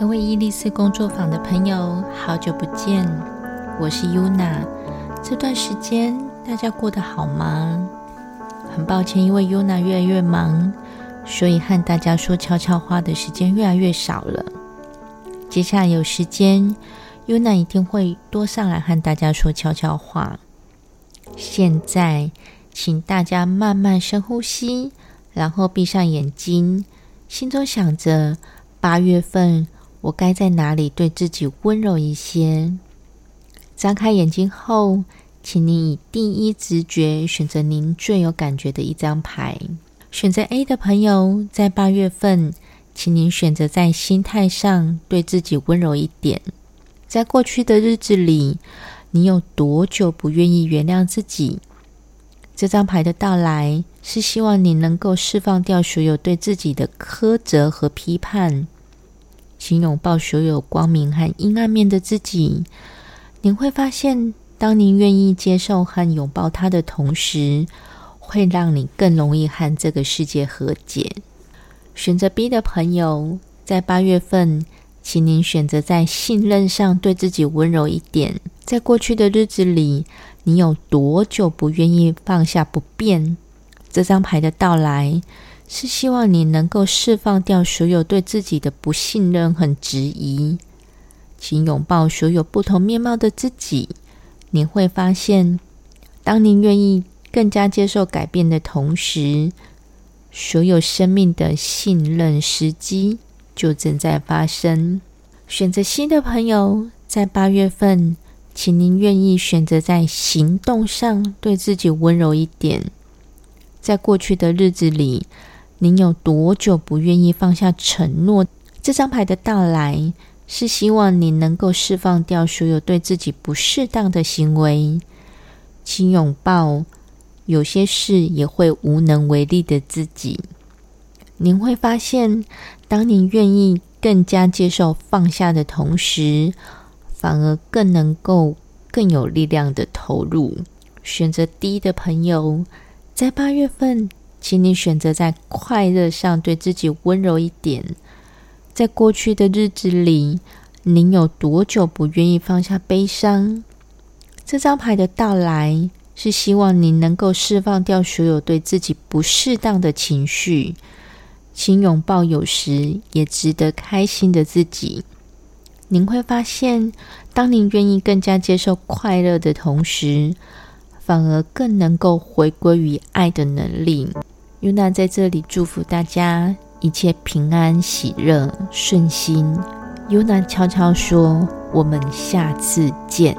各位伊丽丝工作坊的朋友，好久不见，我是 Yuna。这段时间大家过得好吗？很抱歉，因为 Yuna 越来越忙，所以和大家说悄悄话的时间越来越少了。接下来有时间，Yuna 一定会多上来和大家说悄悄话。现在，请大家慢慢深呼吸，然后闭上眼睛，心中想着八月份。我该在哪里对自己温柔一些？张开眼睛后，请您以第一直觉选择您最有感觉的一张牌。选择 A 的朋友，在八月份，请您选择在心态上对自己温柔一点。在过去的日子里，你有多久不愿意原谅自己？这张牌的到来，是希望你能够释放掉所有对自己的苛责和批判。请拥抱所有光明和阴暗面的自己，您会发现，当您愿意接受和拥抱它的同时，会让你更容易和这个世界和解。选择 B 的朋友，在八月份，请您选择在信任上对自己温柔一点。在过去的日子里，你有多久不愿意放下不变？这张牌的到来。是希望你能够释放掉所有对自己的不信任和质疑，请拥抱所有不同面貌的自己。你会发现，当您愿意更加接受改变的同时，所有生命的信任时机就正在发生。选择新的朋友，在八月份，请您愿意选择在行动上对自己温柔一点。在过去的日子里。您有多久不愿意放下承诺？这张牌的到来是希望你能够释放掉所有对自己不适当的行为，请拥抱有些事也会无能为力的自己。您会发现，当您愿意更加接受放下的同时，反而更能够更有力量的投入。选择低的朋友，在八月份。请你选择在快乐上对自己温柔一点。在过去的日子里，您有多久不愿意放下悲伤？这张牌的到来是希望您能够释放掉所有对自己不适当的情绪。请拥抱有时也值得开心的自己。您会发现，当您愿意更加接受快乐的同时，反而更能够回归于爱的能力。尤娜在这里祝福大家一切平安、喜乐、顺心。尤娜悄悄说：“我们下次见。”